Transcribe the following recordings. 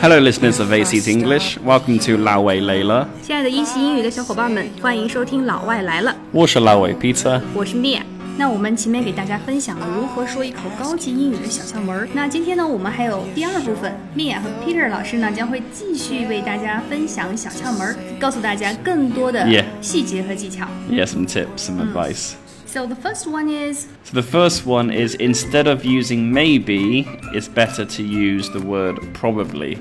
Hello, listeners of Aseat English. Welcome to 老外来了。亲爱的一席英语的小伙伴们，欢迎收听《老外来了》。我是老外 Peter，我是 Mia。那我们前面给大家分享了如何说一口高级英语的小窍门。那今天呢，我们还有第二部分，Mia 和 Peter 老师呢将会继续为大家分享小窍门，告诉大家更多的细节和技巧。Yeah, yeah some tips, some advice.、嗯 So the first one is So the first one is instead of using maybe, it's better to use the word probably.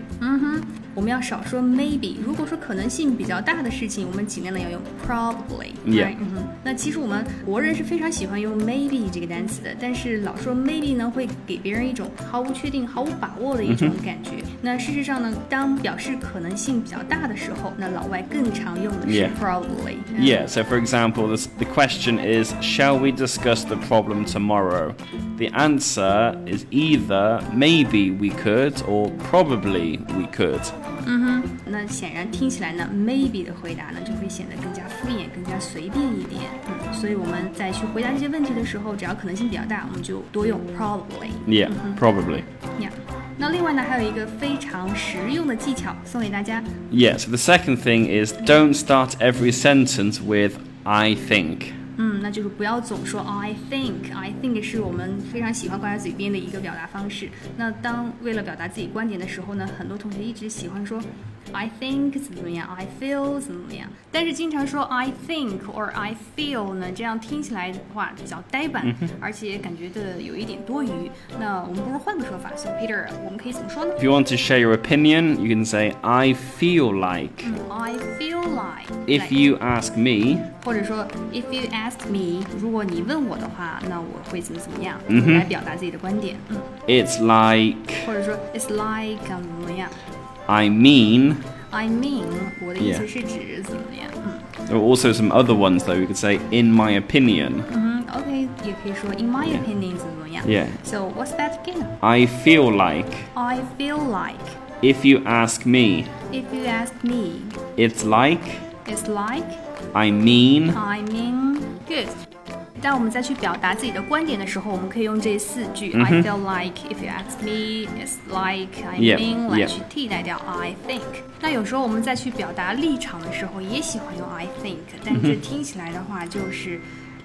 我们要少说 maybe。如果说可能性比较大的事情，我们尽量的要用 probably。 Yeah 嗯哼。那其实我们国人是非常喜欢用 maybe 这个单词的，但是老说 maybe 呢，会给别人一种毫无确定、毫无把握的一种感觉。 那事实上呢，当表示可能性比较大的时候，那老外更常用的是 Yeah probably。 Yeah, so for example, this, the question is Shall we discuss the problem tomorrow? The answer is either maybe we could or probably we could. 那显然听起来呢，maybe 的回答呢就会显得更加敷衍、更加随便一点。嗯，所以我们在去回答这些问题的时候，只要可能性比较大，我们就多用 probably。 Yeah, probably. 呀， 那另外呢，还有一个非常实用的技巧送给大家。Yeah, so the second thing is don't start every sentence with I think. 嗯，那就是不要总说 I think。I think 是我们非常喜欢挂在嘴边的一个表达方式。那当为了表达自己观点的时候呢，很多同学一直喜欢说 I think 怎么怎么样，I feel 怎么怎么样。但是经常说 I think or I feel 呢，这样听起来的话比较呆板，而且感觉的有一点多余。那我们不如换个说法。So Peter，我们可以怎么说呢 If you want to share your opinion, you can say I feel like. ？I feel like If you ask me, 或者说，if you ask me，如果你问我的话，那我会怎么怎么样、嗯来表达自己的观点，嗯， it's like 或者说 it's like 怎么怎么样 I mean. ，I mean，我的意思 Yeah 是指怎么怎么样，嗯 There are also some other ones though. We could say in my opinion. 嗯，OK，也可以说 in my opinion 怎么怎么样 Yeah So what's that again? I feel like. I feel like If you ask me, if you ask me, it's like it's like I mean. I mean good. 当我们再去表达自己的观点的时候，我们可以用这四句、I feel like, if you ask me, it's like, I Yeah, mean 来 yeah. 去替代掉 I think。那有时候我们再去表达立场的时候，也喜欢用 I think，但这听起来的话就是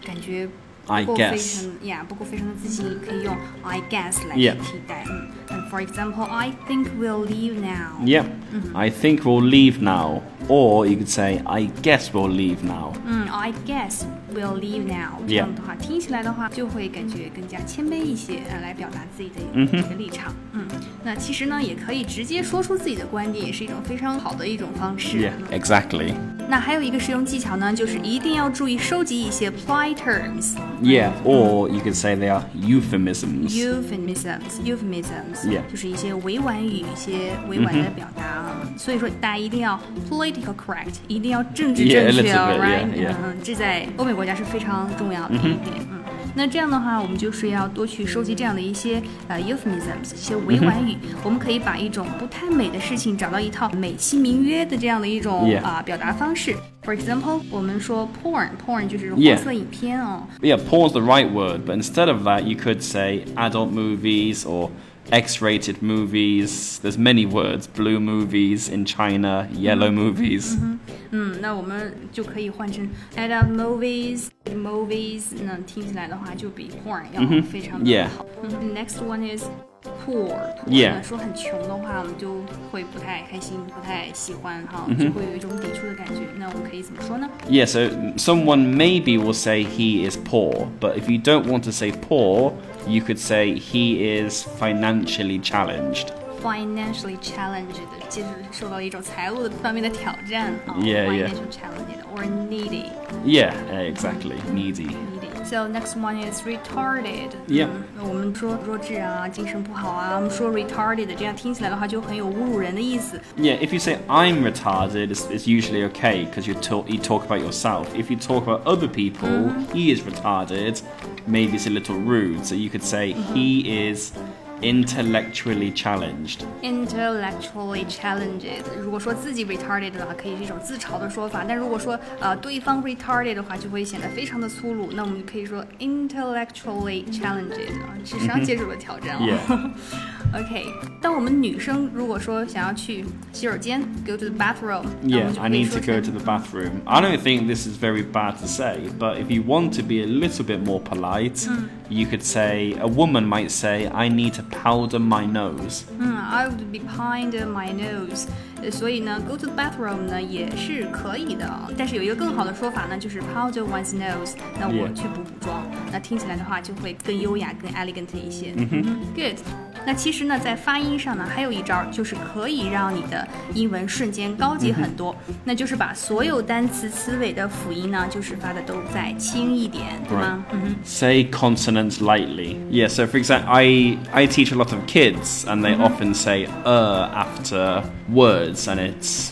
感觉 I 不够非 guess 常呀，不够非常的自信，可以用 I guess 来 Yeah. 去替代。嗯嗯，For example, I think we'll leave now. Yep. I think we'll leave now. Or you could say, I guess we'll leave now. 嗯，I guess we'll leave now。这 Yeah 样的话，听起来的话就会感觉更加谦卑一些，呃，来表达自己的这个立场。嗯，那其实呢，也可以直接说出自己的观点，也是一种非常好的一种方式。 Yeah, exactly. 那还有一个使用技巧呢，就是一定要注意收集一些 polite terms。 Yeah. Or you could say they are euphemisms. euphemisms euphemisms Yeah 就是一些委婉语，一些委婉的表达啊。所以说，大家一定要 political correct，一定要政治 Yeah, a 正确 little 哦 bit, ，right？ yeah, yeah. 嗯，这在欧美国 家是非常重要的一点。嗯。那这样的话，我们就是要多去收集这样的一些呃 euphemisms，一些委婉语。我们可以把一种不太美的事情找到一套美其名曰的这样的一种 Yeah 啊、表达方式。For example，我们说 porn，porn 就是黄 Yeah 色影片哦。 Yeah, porn's the right word, but instead of that, you could say adult movies or X-rated movies. There's many words: blue movies in China, yellow movies. 嗯，那我们就可以换成 adult movies movies，那听起来的话就比 porn 要非常的 Yeah 好。嗯，next one is poor。 Yeah 那说很穷的话，我们就会不太开心，不太喜欢哈，就会有一种抵触的感觉。那我们可以怎么说呢？ Yeah, so someone maybe will say he is poor, but if you don't want to say poor, you could say he is financially challenged. financially challenged，就是受到一种财务方面的挑战啊。 Yeah, yeah. financial challenged or needy。 Yeah, eh, exactly. Needy. needy. So next one is retarded. Yeah. 嗯，那我们说弱智啊，精神不好啊，我们说 retarded，这样听起来的话就很有侮辱人的意思。 Yeah, if you say I'm retarded, it's, it's usually okay because you talk you talk about yourself. If you talk about other people, he is retarded. Maybe it's a little rude. So you could say he is Intellectually challenged. intellectually challenged。如果说自己 retarded 的话，可以是一种自嘲的说法；但如果说呃对方 retarded 的话，就会显得非常的粗鲁。那我们就可以说 intellectually challenged 啊，智商接受了挑战哦。OK，当我们女生如果说想要去洗手间 go to the bathroom，那我 Yeah, 们就 I 可以 need 说 to go 成 to the bathroom. I don't think this is very bad to say, but if you want to be a little bit more polite, you could say, a woman might say, I need to powder my nose. 嗯，I would be behind my nose。呃所以呢，go to the bathroom 呢也是可以的，但是有一个更好的说法呢，就是 powder one's nose。那我 Yeah 去补补妆，那听起来的话就会更优雅、更 elegant 一些。嗯哼，good。 那其实呢，在发音上呢，还有一招，就是可以让你的英文瞬间高级很多，那就是把所有单词词尾的辅音呢，就是发的都再轻一点，对吗？嗯哼。 Say consonants lightly. Yeah, so for example, I, I teach a lot of kids and they often say uh after words and it's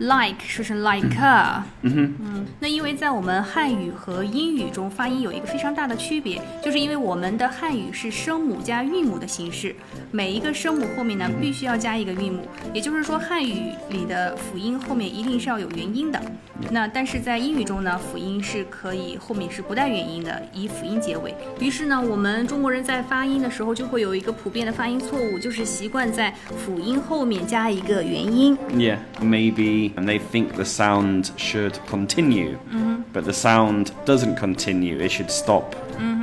like 说成 like。嗯哼。嗯那因为在我们汉语和英语中发音有一个非常大的区别，就是因为我们的汉语是声母加韵母的形式，每一个声母后面呢必须要加一个韵母，也就是说汉语里的辅音后面一定是要有元音的。那但是在英语中呢，辅音是可以后面是不带元音的，以辅音结尾。于是呢，我们中国人在发音的时候就会有一个普遍的发音错误，就是习惯在辅音后面加一个元音。Yeah, maybe, and they think the sound should continue, but the sound doesn't continue. It should stop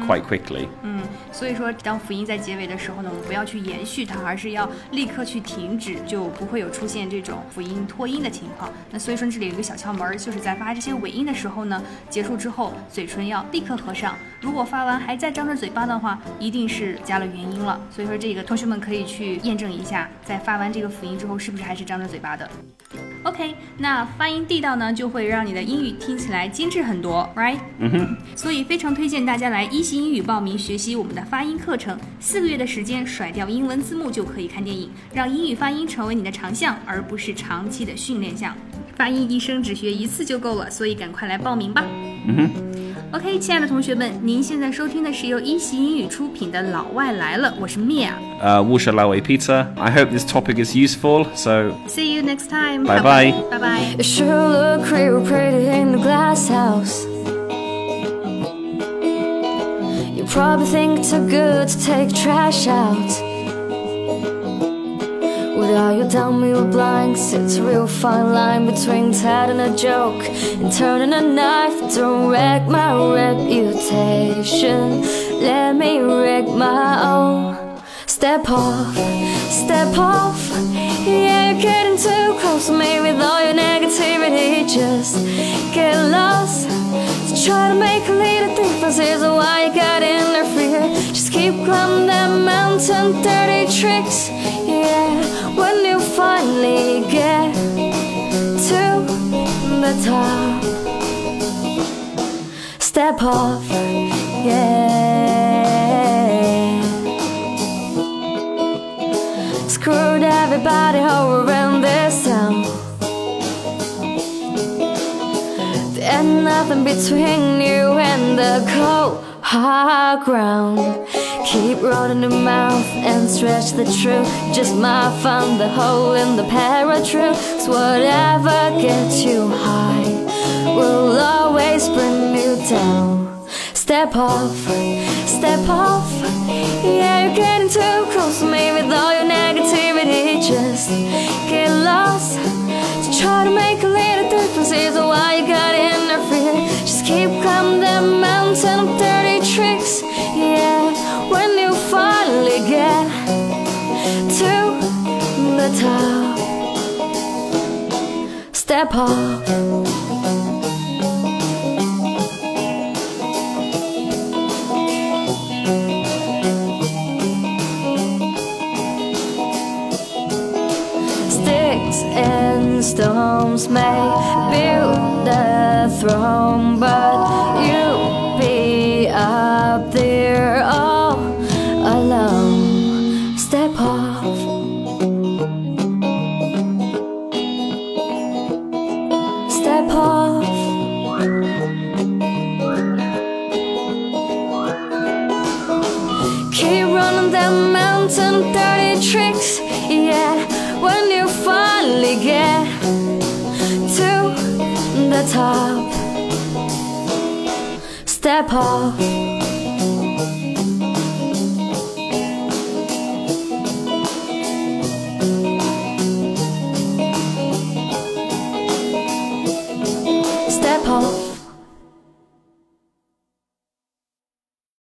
quite quickly. 嗯所以说，当辅音在结尾的时候呢，我们不要去延续它，而是要立刻去停止，就不会有出现这种辅音拖音的情况。那所以说，这里有一个小窍门儿，就是在发这些尾音的时候呢，结束之后，嘴唇要立刻合上。如果发完还在张着嘴巴的话，一定是加了元音了。所以说，这个同学们可以去验证一下，在发完这个辅音之后，是不是还是张着嘴巴的。OK，那发音地道呢，就会让你的英语听起来精致很多，right？嗯哼。所以非常推荐大家来一席英语报名学习我们的发音课程，四个月的时间，甩掉英文字幕就可以看电影，让英语发音成为你的长项，而不是长期的训练项。发音一生只学一次就够了，所以赶快来报名吧。嗯哼。OK，亲爱的同学们，您现在收听的是由一席英语出品的《老外来了》，我是 Mia。 Uh, Wusha Lawe Peter. I hope this topic is useful. So, See you next time. Bye bye. Bye bye. You sure look real pretty in the glass house. You probably think it's too good to take trash out. Without your dummy or blinds, it's a real fine line between telling a joke and turning a knife. Don't wreck my reputation. Let me wreck my own. Step off, step off. Yeah, you're getting too close to me with all your negativity. Just get lost. So try to make a little difference. Here's why you got in interfere. Just keep climbing that mountain, dirty step off. Yeah. Screwed everybody over in this town. There's nothing between you and the cold hard ground. Keep rolling the mouth and stretch the truth. Just might find the hole in the. So whatever gets you high will always bring you down. Step off, step off. Yeah, you're getting too close to me with all your negativity. Just get lost. So try to make a little difference. is why you gotta interfere. Step off. Sticks and stones may build a throne, top. Step off.